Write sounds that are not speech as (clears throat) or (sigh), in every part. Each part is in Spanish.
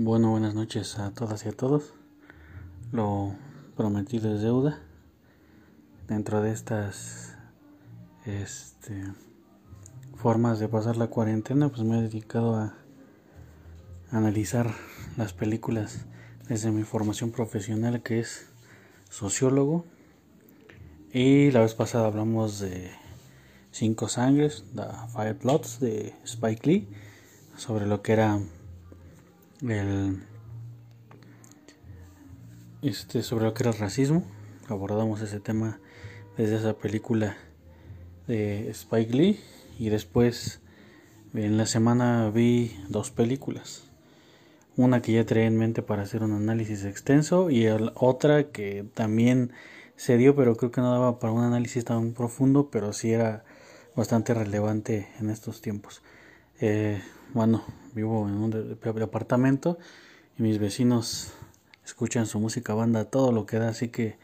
Bueno, buenas noches a todas y a todos. Lo prometido es deuda. Dentro de estas este, formas de pasar la cuarentena, pues me he dedicado a analizar las películas desde mi formación profesional que es sociólogo. Y la vez pasada hablamos de Cinco Sangres, The Five Plots de Spike Lee, sobre lo que era el, este, sobre lo que era el racismo. Abordamos ese tema desde esa película de Spike Lee y después en la semana vi dos películas. Una que ya traía en mente para hacer un análisis extenso y otra que también se dio pero creo que no daba para un análisis tan profundo pero sí era bastante relevante en estos tiempos. Eh, bueno, vivo en un apartamento y mis vecinos escuchan su música banda todo lo que da, así que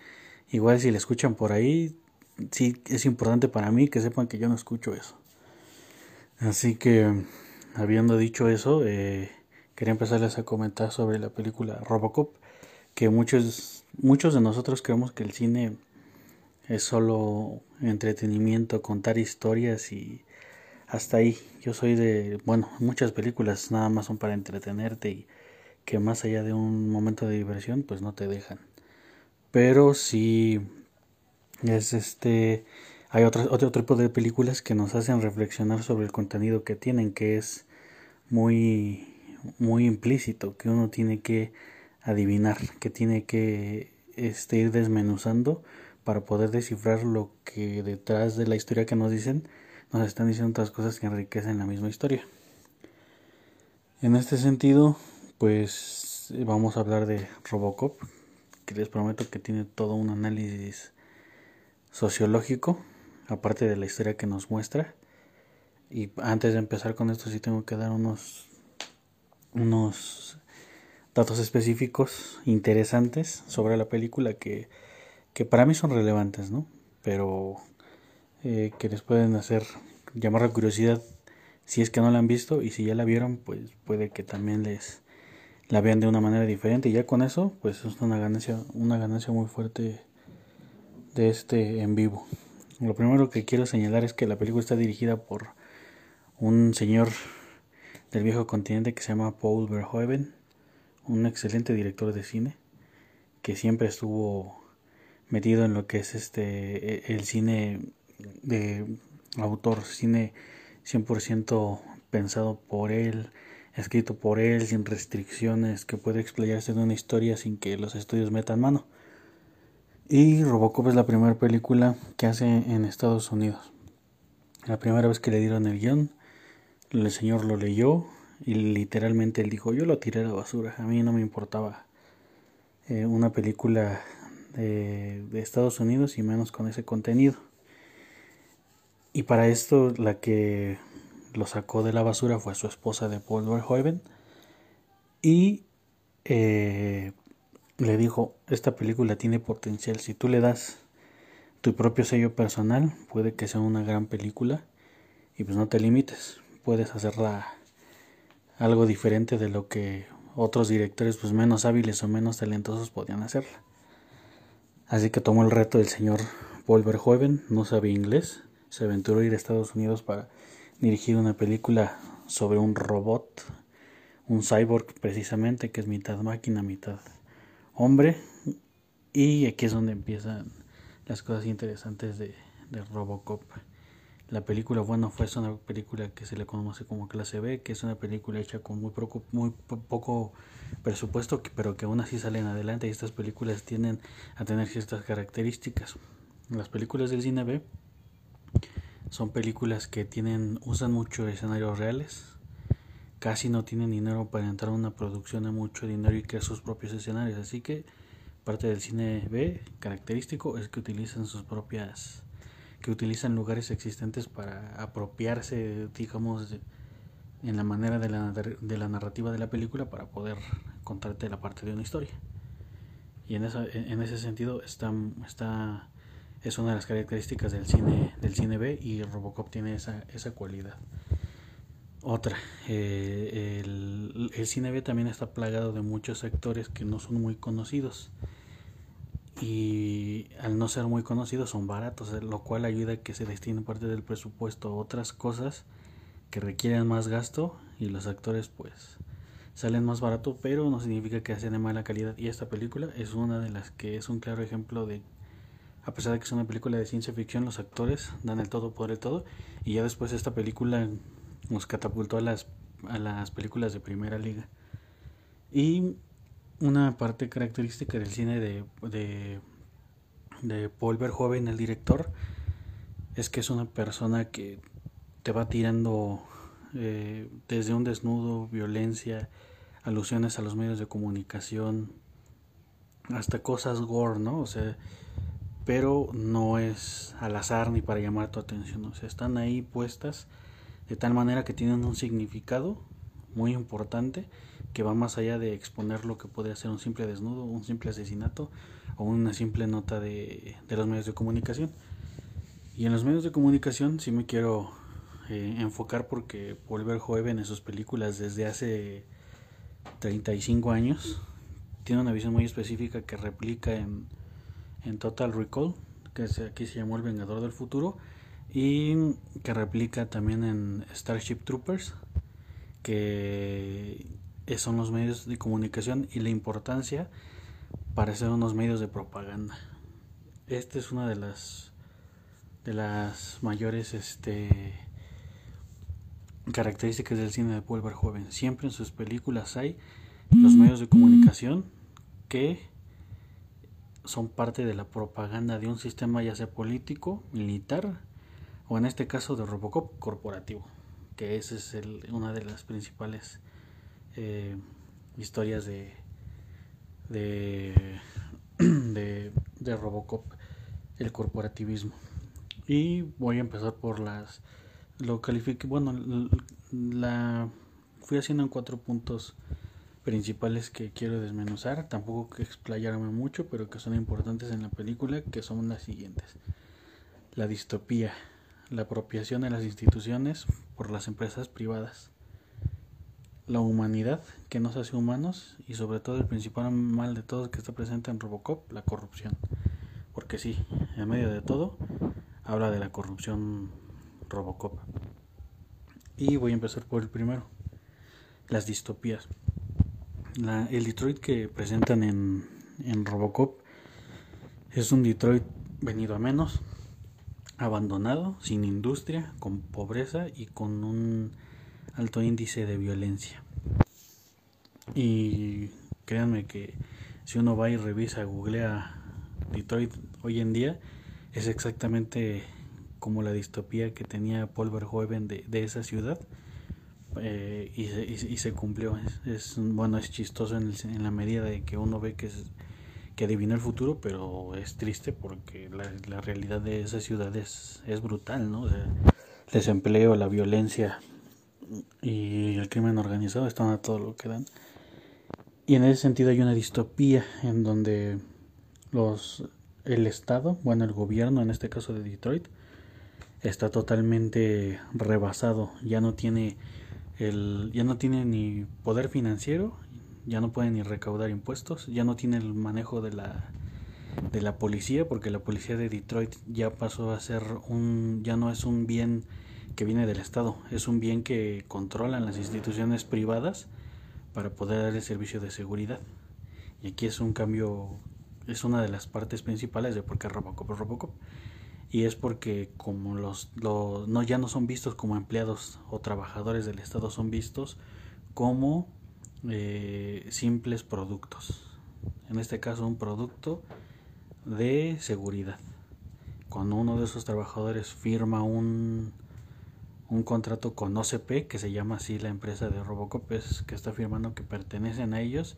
igual si le escuchan por ahí, sí es importante para mí que sepan que yo no escucho eso. Así que, habiendo dicho eso, eh, quería empezarles a comentar sobre la película Robocop, que muchos, muchos de nosotros creemos que el cine es solo entretenimiento, contar historias y hasta ahí. Yo soy de, bueno, muchas películas nada más son para entretenerte y que más allá de un momento de diversión, pues no te dejan. Pero sí es este hay otro, otro tipo de películas que nos hacen reflexionar sobre el contenido que tienen, que es muy muy implícito, que uno tiene que adivinar, que tiene que este, ir desmenuzando para poder descifrar lo que detrás de la historia que nos dicen nos están diciendo otras cosas que enriquecen la misma historia. En este sentido, pues vamos a hablar de Robocop, que les prometo que tiene todo un análisis sociológico, aparte de la historia que nos muestra. Y antes de empezar con esto sí tengo que dar unos unos datos específicos interesantes sobre la película que, que para mí son relevantes, ¿no? Pero eh, que les pueden hacer llamar la curiosidad si es que no la han visto y si ya la vieron pues puede que también les la vean de una manera diferente. Y ya con eso pues es una ganancia una ganancia muy fuerte de este en vivo. Lo primero que quiero señalar es que la película está dirigida por un señor del viejo continente que se llama Paul Verhoeven un excelente director de cine que siempre estuvo metido en lo que es este e, el cine de autor, cine 100% pensado por él, escrito por él, sin restricciones, que puede explayarse en una historia sin que los estudios metan mano. Y Robocop es la primera película que hace en Estados Unidos. La primera vez que le dieron el guion, el señor lo leyó y literalmente él dijo, yo lo tiré a la basura, a mí no me importaba eh, una película de Estados Unidos y menos con ese contenido. Y para esto la que lo sacó de la basura fue su esposa de Paul Verhoeven. Y eh, le dijo, esta película tiene potencial. Si tú le das tu propio sello personal, puede que sea una gran película. Y pues no te limites. Puedes hacerla algo diferente de lo que otros directores pues menos hábiles o menos talentosos podían hacerla. Así que tomó el reto del señor Paul Verhoeven, no sabía inglés, se aventuró a ir a Estados Unidos para dirigir una película sobre un robot, un cyborg precisamente, que es mitad máquina, mitad hombre. Y aquí es donde empiezan las cosas interesantes de, Robocop. La película, bueno, fue una película que se le conoce como clase B, que es una película hecha con muy poco, muy poco presupuesto, pero que aún así salen adelante y estas películas tienden a tener ciertas características. Las películas del cine B son películas que tienen, usan mucho escenarios reales. Casi no tienen dinero para entrar a una producción de mucho dinero y crear sus propios escenarios. Así que parte del cine B característico es que utilizan sus propias que utilizan lugares existentes para apropiarse digamos en la manera de la, de la narrativa de la película para poder contarte la parte de una historia y en, esa, en ese sentido está, está es una de las características del cine del cine B y Robocop tiene esa, esa cualidad. Otra, eh, el, el, cine B también está plagado de muchos actores que no son muy conocidos. Y al no ser muy conocidos son baratos, eh, lo cual ayuda a que se destine parte del presupuesto a otras cosas que requieren más gasto y los actores pues salen más barato, pero no significa que hacen de mala calidad. Y esta película es una de las que es un claro ejemplo de, a pesar de que es una película de ciencia ficción, los actores dan el todo por el todo. Y ya después esta película nos catapultó a las, a las películas de primera liga. Y una parte característica del cine de, de, de Paul Verhoeven, el director, es que es una persona que te va tirando eh, desde un desnudo, violencia, alusiones a los medios de comunicación, hasta cosas gore, ¿no? O sea, pero no es al azar ni para llamar tu atención, o sea, están ahí puestas de tal manera que tienen un significado muy importante que va más allá de exponer lo que podría ser un simple desnudo, un simple asesinato o una simple nota de, los medios de comunicación. Y en los medios de comunicación sí me quiero eh, enfocar porque Paul Verhoeven en sus películas desde hace 35 años tiene una visión muy específica que replica en, en Total Recall, que aquí se llamó El Vengador del Futuro, y que replica también en Starship Troopers, que son los medios de comunicación y la importancia para ser unos medios de propaganda. Esta es una de las de las mayores este características del cine de Paul Verhoeven. Siempre en sus películas hay los medios de comunicación que son parte de la propaganda de un sistema ya sea político, militar o en este caso de Robocop corporativo, que esa es una de las principales eh, historias de, (clears throat) de, de, Robocop, el corporativismo. Y voy a empezar por las lo califique bueno la fui haciendo en cuatro puntos principales que quiero desmenuzar tampoco que explayarme mucho pero que son importantes en la película que son las siguientes la distopía la apropiación de las instituciones por las empresas privadas, la humanidad que nos hace humanos y sobre todo el principal mal de todos que está presente en Robocop, la corrupción. Porque sí, en medio de todo, habla de la corrupción Robocop. Y voy a empezar por el primero, las distopías. El Detroit que presentan en, Robocop es un Detroit venido a menos, abandonado, sin industria, con pobreza y con un alto índice de violencia. Y créanme que si uno va y revisa, googlea Detroit hoy en día, es exactamente como la distopía que tenía Paul Verhoeven de esa ciudad. Eh, y, se, y, se, cumplió. Es, bueno, es chistoso en, en la medida de que uno ve que es, que adivina el futuro, pero es triste porque la, realidad de esa ciudad es, es brutal, ¿no? el desempleo, la violencia y el crimen organizado están a todo lo que dan. Y en ese sentido hay una distopía en donde los el Estado, bueno, el gobierno, en este caso de Detroit, está totalmente rebasado, ya no tiene el ya no tiene ni poder financiero ya no pueden ni recaudar impuestos, ya no tiene el manejo de la de la policía porque la policía de Detroit ya pasó a ser un ya no es un bien que viene del Estado, es un bien que controlan las instituciones privadas para poder dar el servicio de seguridad. Y aquí es un cambio, es una de las partes principales de por qué Robocop Robocop. Y es porque como los, los no ya no son vistos como empleados o trabajadores del Estado, son vistos como eh, simples productos. En este caso un producto de seguridad. Cuando uno de esos trabajadores firma un, un contrato con OCP, que se llama así la empresa de Robocop, es que está firmando que pertenecen a ellos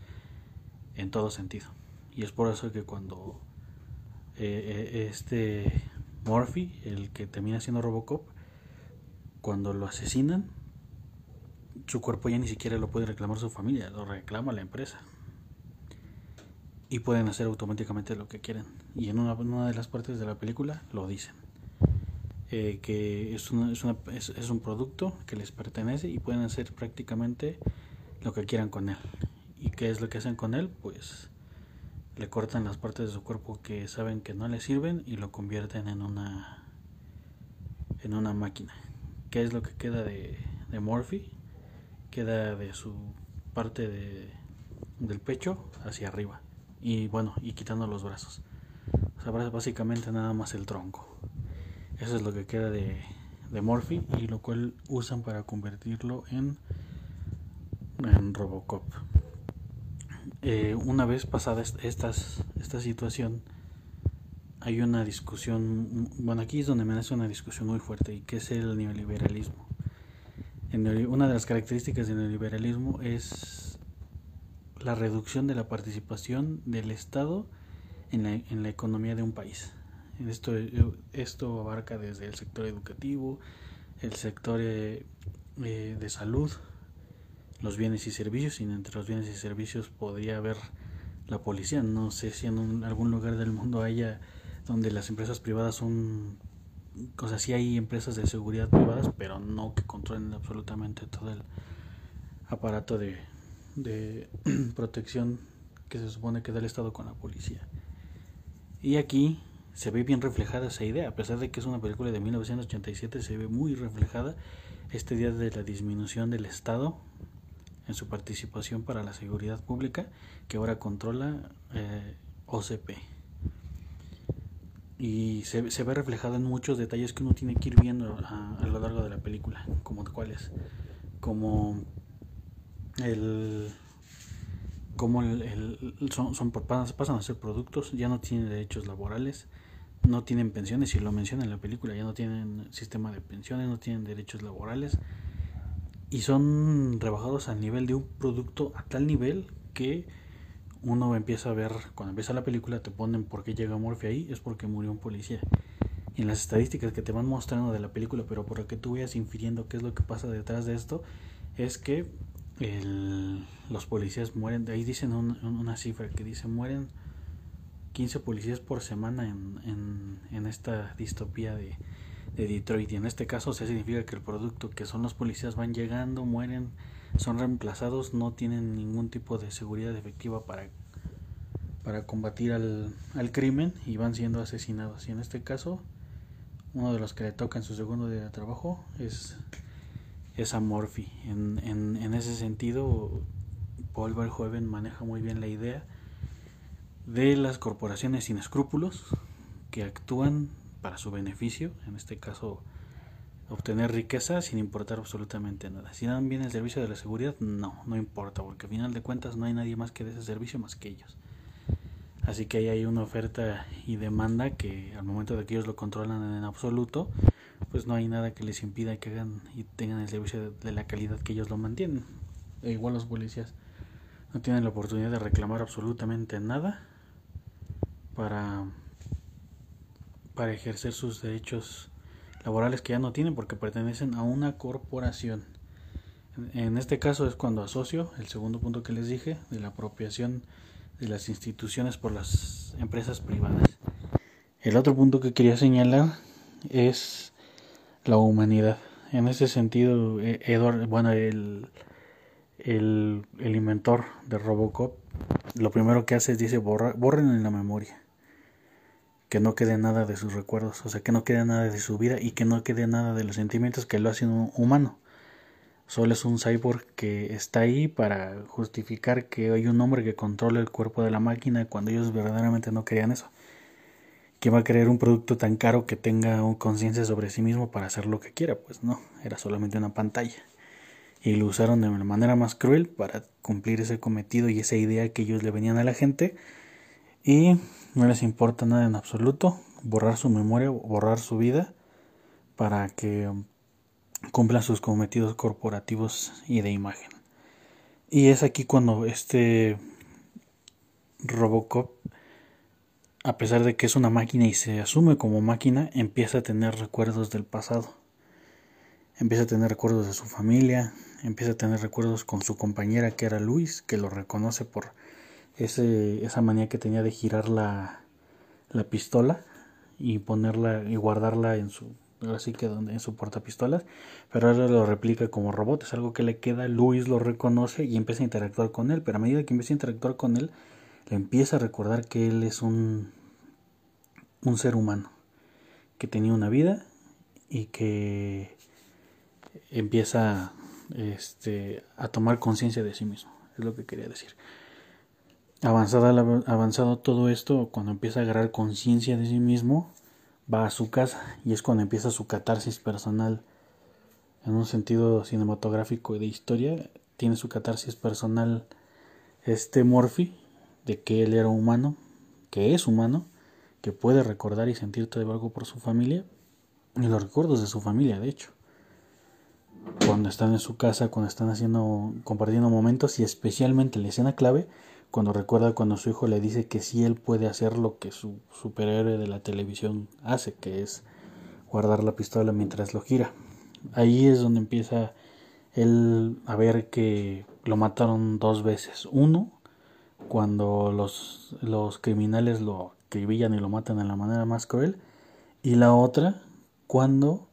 en todo sentido. Y es por eso que cuando eh, eh, este Murphy, el que termina siendo Robocop, cuando lo asesinan, su cuerpo ya ni siquiera lo puede reclamar su familia, lo reclama la empresa. Y pueden hacer automáticamente lo que quieren. Y en una, de las partes de la película lo dicen. eh, que es, una, es, una, es, un producto que les pertenece y pueden hacer prácticamente lo que quieran con él. ¿Y qué es lo que hacen con él? Pues le cortan las partes de su cuerpo que saben que no le sirven y lo convierten en una en una máquina. ¿Qué es lo que queda de, de? Queda de su parte de, del pecho hacia arriba y bueno, y quitando los brazos. O sea, básicamente nada más el tronco. Eso es lo que queda de, de y lo cual usan para convertirlo en, en Robocop. Eh, una vez pasada estas, esta situación, hay una discusión, bueno, aquí es donde me nace una discusión muy fuerte, y que es el neoliberalismo. una de las características del neoliberalismo es la reducción de la participación del Estado en la, en la economía de un país. Esto, esto abarca desde el sector educativo, el sector eh, eh, de salud, los bienes y servicios, y entre los bienes y servicios podría haber la policía. No sé si en algún lugar del mundo haya donde las empresas privadas son, o sea, sí hay empresas de seguridad privadas, pero no que controlen absolutamente todo el aparato de, de (clears throat) protección que se supone que da el Estado con la policía. Y aquí se ve bien reflejada esa idea, a pesar de que es una película de 1987, se ve muy reflejada esta idea de la disminución del Estado en su participación para la seguridad pública que ahora controla eh, OCP. Y se, se, ve reflejado en muchos detalles que uno tiene que ir viendo a, lo largo de la película, como cuáles, como el como el, el, son, son pasan a ser productos, ya no tienen derechos laborales, no tienen pensiones, si lo menciona en la película, ya no tienen sistema de pensiones, no tienen derechos laborales y son rebajados al nivel de un producto a tal nivel que uno empieza a ver, cuando empieza la película te ponen por qué llega Morphy ahí, es porque murió un policía. Y en las estadísticas que te van mostrando de la película, pero por lo que tú vayas infiriendo qué es lo que pasa detrás de esto, es que los policías mueren, ahí dicen una cifra que dice mueren 15 policías por semana en, en, en esta distopía de, de Detroit. Y en este caso se significa que el producto que son los policías van llegando, mueren, son reemplazados, no tienen ningún tipo de seguridad efectiva para, para combatir al, al crimen y van siendo asesinados. Y en este caso, uno de los que le toca en su segundo día de trabajo es, es a Morphy. En, en, en ese sentido, Paul Verhoeven maneja muy bien la idea de las corporaciones sin escrúpulos que actúan para su beneficio, en este caso obtener riqueza sin importar absolutamente nada. Si dan bien el servicio de la seguridad, no, no importa, porque al final de cuentas no hay nadie más que dé ese servicio más que ellos. Así que ahí hay una oferta y demanda que al momento de que ellos lo controlan en absoluto, pues no hay nada que les impida que hagan y tengan el servicio de, la calidad que ellos lo mantienen. E igual los policías no tienen la oportunidad de reclamar absolutamente nada para, para ejercer sus derechos laborales que ya no tienen porque pertenecen a una corporación. En este caso es cuando asocio el segundo punto que les dije de la apropiación de las instituciones por las empresas privadas. El otro punto que quería señalar es la humanidad. En ese sentido, e-, Edward, bueno, el, el, inventor de Robocop, lo primero que hace es dice borrar, borren en la memoria que no quede nada de sus recuerdos, o sea, que no quede nada de su vida y que no quede nada de los sentimientos que lo hacen humano. Solo es un cyborg que está ahí para justificar que hay un hombre que controla el cuerpo de la máquina cuando ellos verdaderamente no querían eso. ¿Quién va a creer un producto tan caro que tenga conciencia sobre sí mismo para hacer lo que quiera? Pues no, era solamente una pantalla. Y lo usaron de la manera más cruel para cumplir ese cometido y esa idea que ellos le venían a la gente y no les importa nada en absoluto borrar su memoria, borrar su vida para que cumplan sus cometidos corporativos y de imagen. Y es aquí cuando este Robocop, a pesar de que es una máquina y se asume como máquina, empieza a tener recuerdos del pasado. Empieza a tener recuerdos de su familia, empieza a tener recuerdos con su compañera que era Luis, que lo reconoce por ese, esa manía que tenía de girar la, la pistola y ponerla y guardarla en su así que donde en su portapistolas, pero ahora lo replica como robot, es algo que le queda, Luis lo reconoce y empieza a interactuar con él, pero a medida que empieza a interactuar con él, le empieza a recordar que él es un, un ser humano, que tenía una vida y que empieza este, a tomar conciencia de sí mismo, es lo que quería decir. Avanzado todo esto, cuando empieza a agarrar conciencia de sí mismo, va a su casa y es cuando empieza su catarsis personal en un sentido cinematográfico y de historia. Tiene su catarsis personal este Morphy de que él era humano, que es humano, que puede recordar y sentir todo algo por su familia y los recuerdos de su familia, de hecho. Cuando están en su casa, cuando están haciendo, compartiendo momentos y especialmente la escena clave cuando recuerda cuando su hijo le dice que sí él puede hacer lo que su superhéroe de la televisión hace, que es guardar la pistola mientras lo gira. Ahí es donde empieza él a ver que lo mataron dos veces. Uno, cuando los, los criminales lo acribillan y lo matan de la manera más cruel. Y la otra, cuando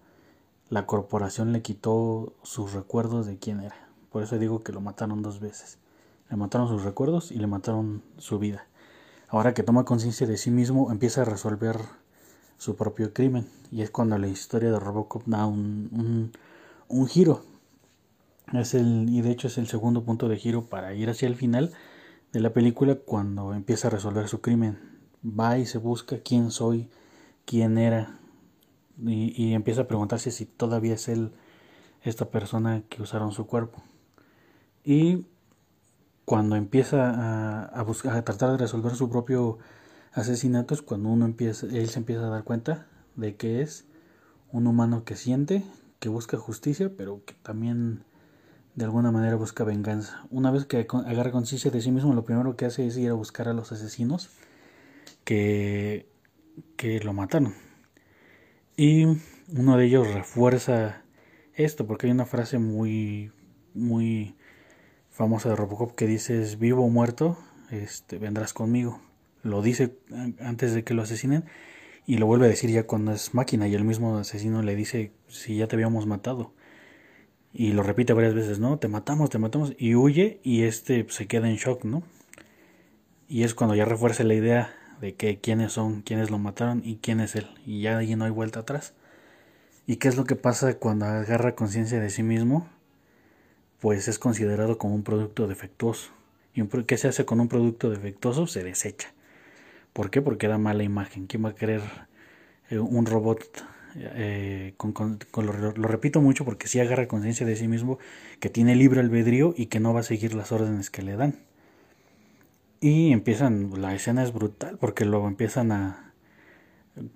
la corporación le quitó sus recuerdos de quién era. Por eso digo que lo mataron dos veces. Le mataron sus recuerdos y le mataron su vida. Ahora que toma conciencia de sí mismo, empieza a resolver su propio crimen. Y es cuando la historia de Robocop da un, un, giro. Es el, y de hecho es el segundo punto de giro para ir hacia el final de la película cuando empieza a resolver su crimen. Va y se busca quién soy, quién era. Y, y empieza a preguntarse si todavía es él, esta persona que usaron su cuerpo. Y cuando empieza a, a, buscar, a tratar de resolver su propio asesinato es cuando uno empieza, él se empieza a dar cuenta de que es un humano que siente, que busca justicia, pero que también de alguna manera busca venganza. Una vez que agarra conciencia de sí mismo, lo primero que hace es ir a buscar a los asesinos que, que lo mataron. Y uno de ellos refuerza esto, porque hay una frase muy, muy famosa de Robocop que dice vivo o muerto, este, vendrás conmigo. Lo dice antes de que lo asesinen y lo vuelve a decir ya cuando es máquina y el mismo asesino le dice si ya te habíamos matado. Y lo repite varias veces, ¿no? Te matamos, te matamos y huye y este se queda en shock, ¿no? Y es cuando ya refuerza la idea de que quiénes son, quiénes lo mataron y quién es él. Y ya ahí no hay vuelta atrás. ¿Y qué es lo que pasa cuando agarra conciencia de sí mismo? Pues es considerado como un producto defectuoso. ¿Y qué se hace con un producto defectuoso? Se desecha. ¿Por qué? Porque da mala imagen. ¿Quién va a querer eh, un robot? Eh, con, lo, repito mucho porque si agarra conciencia de sí mismo que tiene libre albedrío y que no va a seguir las órdenes que le dan. Y empiezan, la escena es brutal porque luego empiezan a,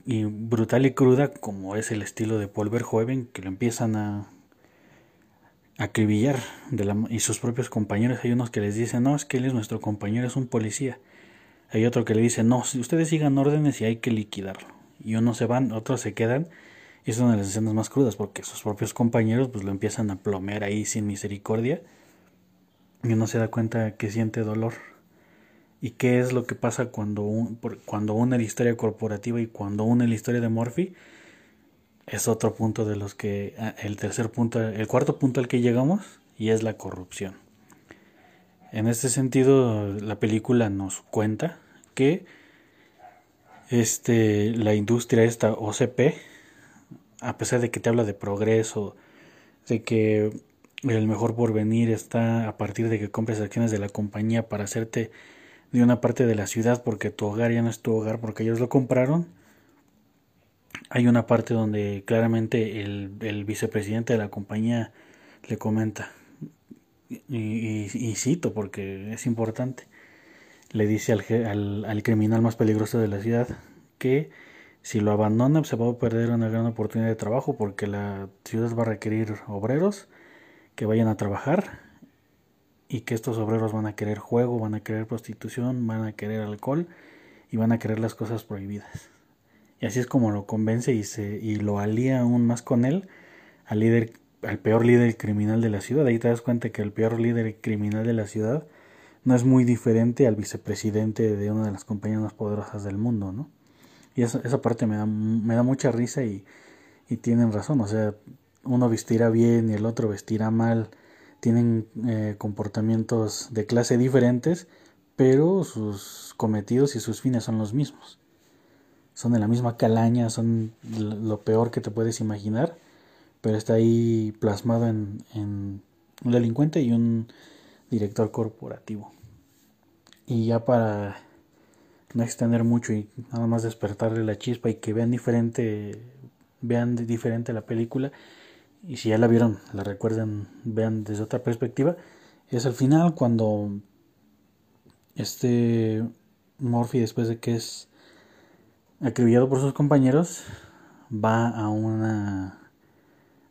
y brutal y cruda como es el estilo de Paul Verhoeven que lo empiezan a acribillar de la, y sus propios compañeros. Hay unos que les dicen, no, es que él es nuestro compañero, es un policía. Hay otro que le dice, no, si ustedes sigan órdenes y hay que liquidarlo. Y unos se van, otros se quedan. Y es una de las escenas más crudas porque sus propios compañeros pues lo empiezan a plomear ahí sin misericordia. Y uno se da cuenta que siente dolor. ¿Y qué es lo que pasa cuando, un, cuando une la historia corporativa y cuando une la historia de Morphy? Es otro punto de los que, ah, el tercer punto, el cuarto punto al que llegamos, y es la corrupción. En este sentido, la película nos cuenta que este, la industria esta OCP, a pesar de que te habla de progreso, de que el mejor porvenir está a partir de que compres acciones de la compañía para hacerte de una parte de la ciudad porque tu hogar ya no es tu hogar porque ellos lo compraron, hay una parte donde claramente el, vicepresidente de la compañía le comenta, y, cito porque es importante, le dice al, al, criminal más peligroso de la ciudad que si lo abandona se va a perder una gran oportunidad de trabajo porque la ciudad va a requerir obreros que vayan a trabajar y que estos obreros van a querer juego, van a querer prostitución, van a querer alcohol y van a querer las cosas prohibidas. Y así es como lo convence y, se, y lo alía aún más con él, al, líder, al peor líder criminal de la ciudad. Ahí te das cuenta que el peor líder criminal de la ciudad no es muy diferente al vicepresidente de una de las compañías más poderosas del mundo, ¿no? Y esa, esa parte me da, me da mucha risa y, Y tienen razón, o sea, uno vestirá bien y el otro vestirá mal. Tienen eh, comportamientos de clase diferentes, pero sus cometidos y sus fines son los mismos. Son de la misma calaña, son lo peor que te puedes imaginar, pero está ahí plasmado en, en un delincuente y un director corporativo. Y ya para no extender mucho y nada más despertarle la chispa y que vean diferente, vean diferente la película. Y si ya la vieron, la recuerden, vean desde otra perspectiva. Es al final cuando este Morphy, después de que es acribillado por sus compañeros, va a una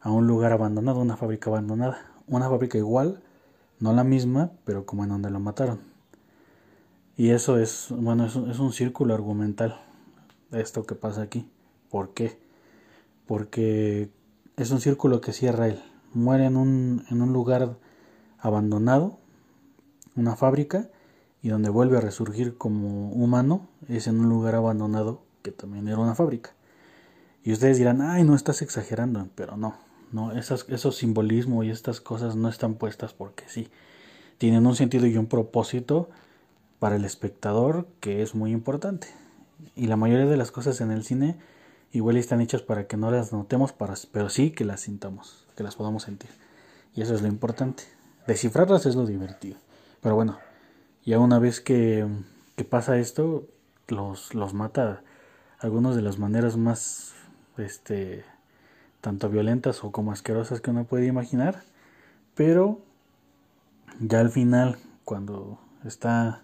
a un lugar abandonado, una fábrica abandonada, una fábrica igual, no la misma, pero como en donde lo mataron. Y eso es, bueno, es, es un círculo argumental, esto que pasa aquí. ¿Por qué? Porque es un círculo que cierra él. Muere en un, en un lugar abandonado, una fábrica, y donde vuelve a resurgir como humano es en un lugar abandonado que también era una fábrica. Y ustedes dirán, ay, no estás exagerando, pero no, no, esas, esos simbolismos y estas cosas no están puestas porque sí. Tienen un sentido y un propósito para el espectador que es muy importante. Y la mayoría de las cosas en el cine igual están hechas para que no las notemos, pero sí que las sintamos, que las podamos sentir. Y eso es lo importante. Descifrarlas es lo divertido. Pero bueno, ya una vez que, que pasa esto, los, los mata algunos de las maneras más este tanto violentas o como asquerosas que uno puede imaginar pero ya al final cuando está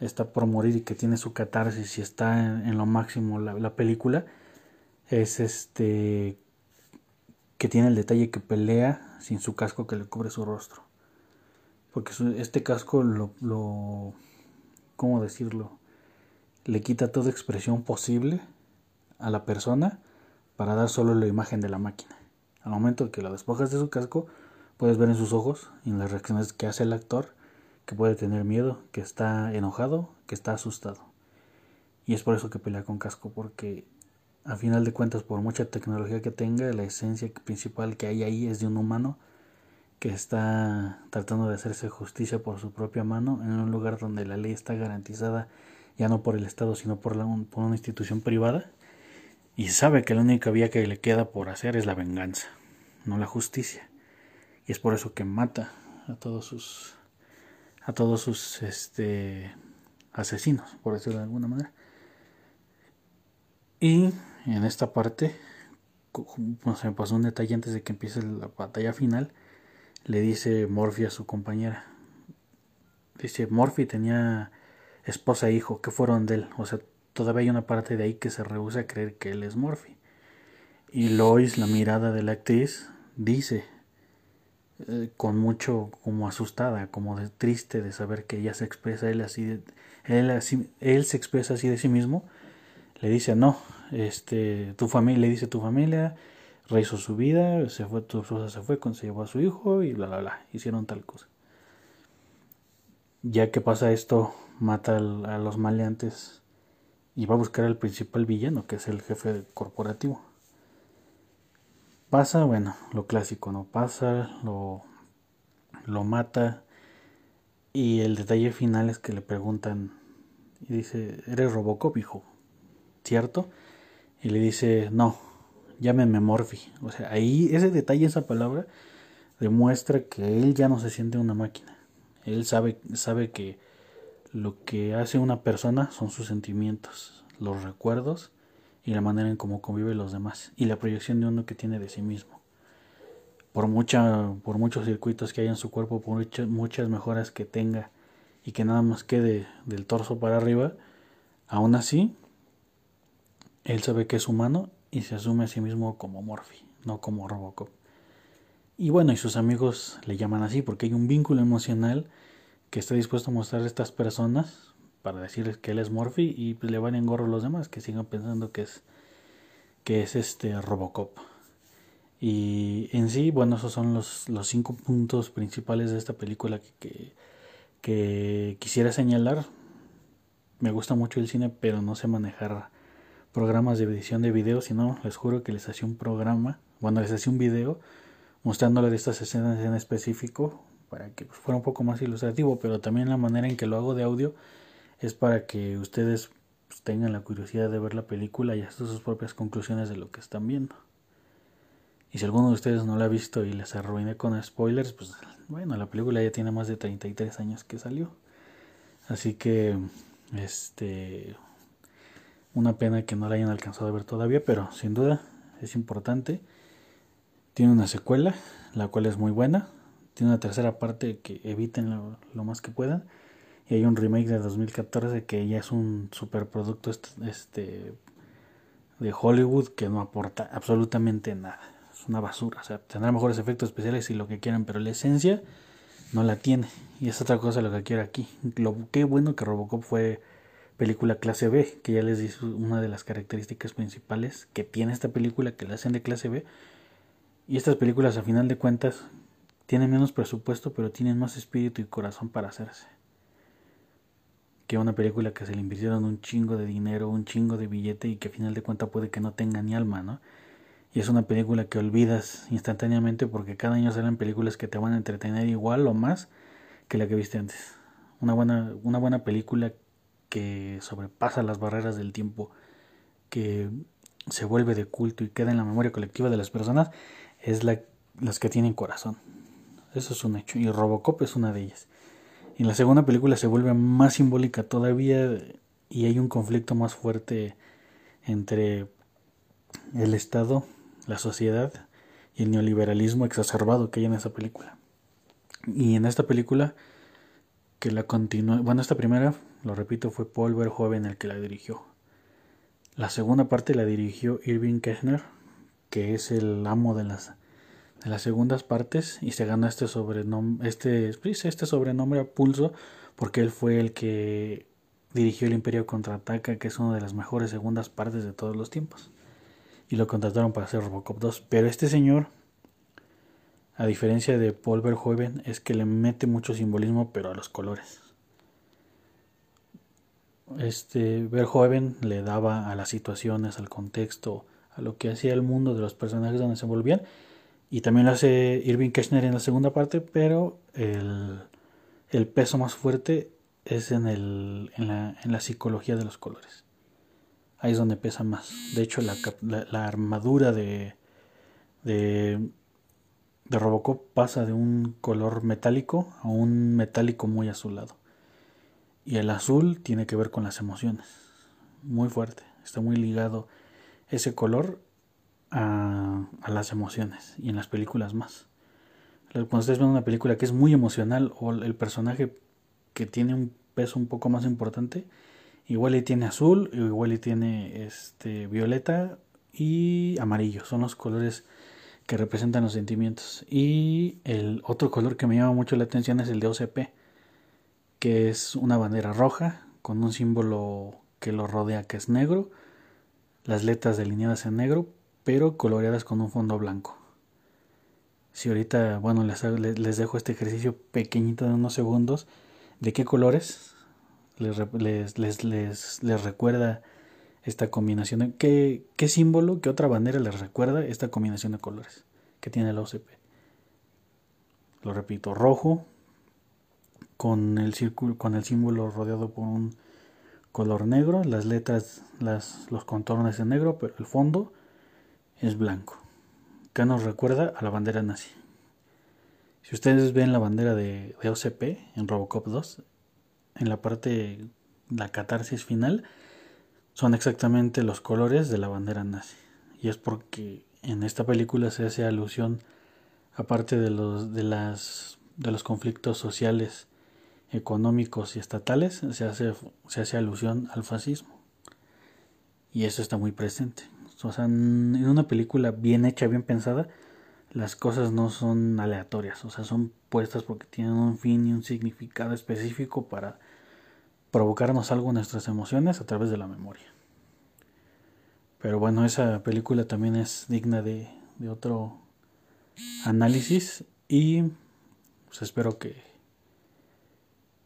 está por morir y que tiene su catarsis y está en, lo máximo la, película es este que tiene el detalle que pelea sin su casco que le cubre su rostro. Porque este casco lo, lo cómo decirlo le quita toda expresión posible a la persona para dar solo la imagen de la máquina al momento que la despojas de su casco puedes ver en sus ojos y en las reacciones que hace el actor que puede tener miedo, que está enojado, que está asustado. Y es por eso que pelea con casco, porque a final de cuentas, por mucha tecnología que tenga, la esencia principal que hay ahí es de un humano que está tratando de hacerse justicia por su propia mano en un lugar donde la ley está garantizada ya no por el Estado, sino por, la, por una institución privada. Y sabe que la única vía que le queda por hacer es la venganza, no la justicia. Y es por eso que mata a todos sus a todos sus este, asesinos, por decirlo de alguna manera. Y en esta parte, no se me pasó un detalle antes de que empiece la batalla final, le dice Morphy a su compañera. Dice, Morphy tenía esposa e hijo, que fueron de él. O sea, todavía hay una parte de ahí que se rehúsa a creer que él es Morphy. Y Lois, la mirada de la actriz, dice, eh, con mucho como asustada, como de, triste de saber que ella se expresa él así, él así, él se expresa así de sí mismo, le dice no, este, tu familia, le dice tu familia, rehizo su vida, se fue, tu esposa se fue, se llevó a su hijo y bla bla bla, hicieron tal cosa. Ya que pasa esto, mata a los maleantes y va a buscar al principal villano, que es el jefe corporativo. Pasa, bueno, lo clásico, ¿no? Pasa, lo, lo mata y el detalle final es que le preguntan y dice, ¿eres Robocop, hijo? ¿Cierto? Y le dice, no, llámeme Morphy. O sea, ahí ese detalle, esa palabra, demuestra que él ya no se siente una máquina. Él sabe, sabe que lo que hace una persona son sus sentimientos, los recuerdos y la manera en cómo convive los demás y la proyección de uno que tiene de sí mismo. Por, mucha, por muchos circuitos que hay en su cuerpo, por muchas, mejoras que tenga y que nada más quede del torso para arriba, aún así, él sabe que es humano y se asume a sí mismo como Morphy, no como Robocop. Y bueno, y sus amigos le llaman así porque hay un vínculo emocional que está dispuesto a mostrar a estas personas para decirles que él es Morphy y pues le van en gorro los demás que sigan pensando que es que es este Robocop. Y en sí, bueno, esos son los, los cinco puntos principales de esta película que, que, quisiera señalar. Me gusta mucho el cine, pero no sé manejar programas de edición de video, sino les juro que les hacía un programa, bueno, les hacía un video mostrándole de estas escenas en específico para que pues, fuera un poco más ilustrativo, pero también la manera en que lo hago de audio es para que ustedes pues, tengan la curiosidad de ver la película y hacer sus propias conclusiones de lo que están viendo. Y si alguno de ustedes no la ha visto y les arruiné con spoilers, pues bueno, la película ya tiene más de 33 años que salió. Así que, este, una pena que no la hayan alcanzado a ver todavía, pero sin duda es importante. Tiene una secuela, la cual es muy buena. Tiene una tercera parte que eviten lo, más que puedan. Y hay un remake de 2014 que ya es un superproducto este, de Hollywood que no aporta absolutamente nada es una basura. O sea, tendrá mejores efectos especiales y lo que quieran, pero la esencia no la tiene. Y es otra cosa lo que quiero aquí. Lo, qué bueno que Robocop fue película clase B, que ya les dije una de las características principales que tiene esta película, que la hacen de clase B. Y estas películas, a final de cuentas, tienen menos presupuesto, pero tienen más espíritu y corazón para hacerse. Que una película que se le invirtieron un chingo de dinero, un chingo de billete y que a final de cuentas puede que no tenga ni alma, ¿no? y es una película que olvidas instantáneamente porque cada año salen películas que te van a entretener igual o más que la que viste antes. Una buena, una buena película que sobrepasa las barreras del tiempo, que se vuelve de culto y queda en la memoria colectiva de las personas, es la, las que tienen corazón. Eso es un hecho. Y Robocop es una de ellas. Y la segunda película se vuelve más simbólica todavía y hay un conflicto más fuerte entre el Estado la sociedad y el neoliberalismo exacerbado que hay en esa película. Y en esta película, que la continúa, bueno, esta primera, lo repito, fue Paul Verhoeven el que la dirigió. La segunda parte la dirigió Irving Kechner, que es el amo de las, de las segundas partes, y se ganó este sobrenombre, este, este sobrenombre a pulso, porque él fue el que dirigió El Imperio Contraataca, que es una de las mejores segundas partes de todos los tiempos y lo contrataron para hacer Robocop 2. Pero este señor, a diferencia de Paul Verhoeven, es que le mete mucho simbolismo, pero a los colores. Este Verhoeven le daba a las situaciones, al contexto, a lo que hacía el mundo de los personajes donde se envolvían. Y también lo hace Irving Kirchner en la segunda parte, pero el, el peso más fuerte es en, el, en, la, en la psicología de los colores ahí es donde pesa más. De hecho, la, la, armadura de, de, de, Robocop pasa de un color metálico a un metálico muy azulado. Y el azul tiene que ver con las emociones. Muy fuerte. Está muy ligado ese color a, las emociones. Y en las películas más. Cuando ustedes ven una película que es muy emocional o el personaje que tiene un peso un poco más importante, Igual y tiene azul, igual y tiene este violeta y amarillo. Son los colores que representan los sentimientos. Y el otro color que me llama mucho la atención es el de OCP, que es una bandera roja con un símbolo que lo rodea que es negro, las letras delineadas en negro, pero coloreadas con un fondo blanco. Si ahorita, bueno, les, les dejo este ejercicio pequeñito de unos segundos de qué colores les, les, les, les, recuerda esta combinación. ¿Qué, ¿Qué símbolo, qué otra bandera les recuerda esta combinación de colores que tiene la OCP? Lo repito, rojo con el círculo, con el símbolo rodeado por un color negro, las letras, las, los contornos en negro, pero el fondo es blanco. Que nos recuerda a la bandera nazi. Si ustedes ven la bandera de, de OCP en Robocop 2, en la parte, la catarsis final, son exactamente los colores de la bandera nazi. Y es porque en esta película se hace alusión, aparte de los, de las, de los conflictos sociales, económicos y estatales, se hace, se hace alusión al fascismo. Y eso está muy presente. O sea, en una película bien hecha, bien pensada, las cosas no son aleatorias, o sea, son puestas porque tienen un fin y un significado específico para provocarnos algo en nuestras emociones a través de la memoria. Pero bueno, esa película también es digna de, otro análisis y pues espero que,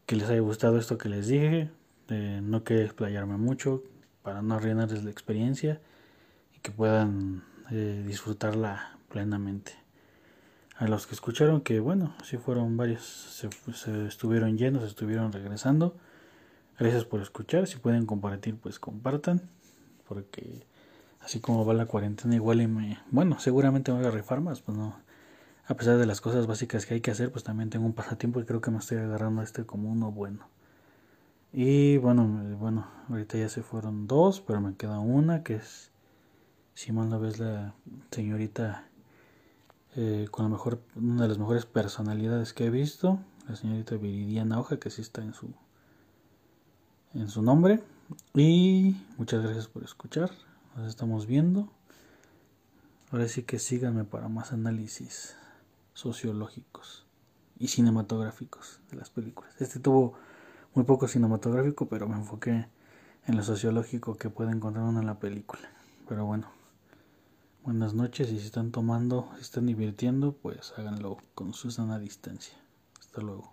que les haya gustado esto que les dije. no quiero explayarme mucho, para no arruinarles la experiencia que puedan eh, disfrutarla plenamente. A los que escucharon que bueno, sí fueron varios, se, se estuvieron llenos, estuvieron regresando. Gracias por escuchar, si pueden compartir pues compartan, porque así como va la cuarentena igual y me, bueno, seguramente me voy a rifar pues no, a pesar de las cosas básicas que hay que hacer, pues también tengo un pasatiempo y creo que me estoy agarrando a este como uno bueno. Y bueno, bueno, ahorita ya se fueron dos, pero me queda una que es, si mal no ves, la señorita eh, con la mejor, una de las mejores personalidades que he visto, la señorita Viridiana Hoja, que sí está en su, en su nombre. Y muchas gracias por escuchar, nos estamos viendo. Ahora sí que síganme para más análisis sociológicos y cinematográficos de las películas. Este tuvo muy poco cinematográfico, pero me enfoqué en lo sociológico que puede encontrar uno en la película. Pero bueno, buenas noches y si están tomando, si están divirtiendo, pues háganlo con Susana a distancia. Hasta luego.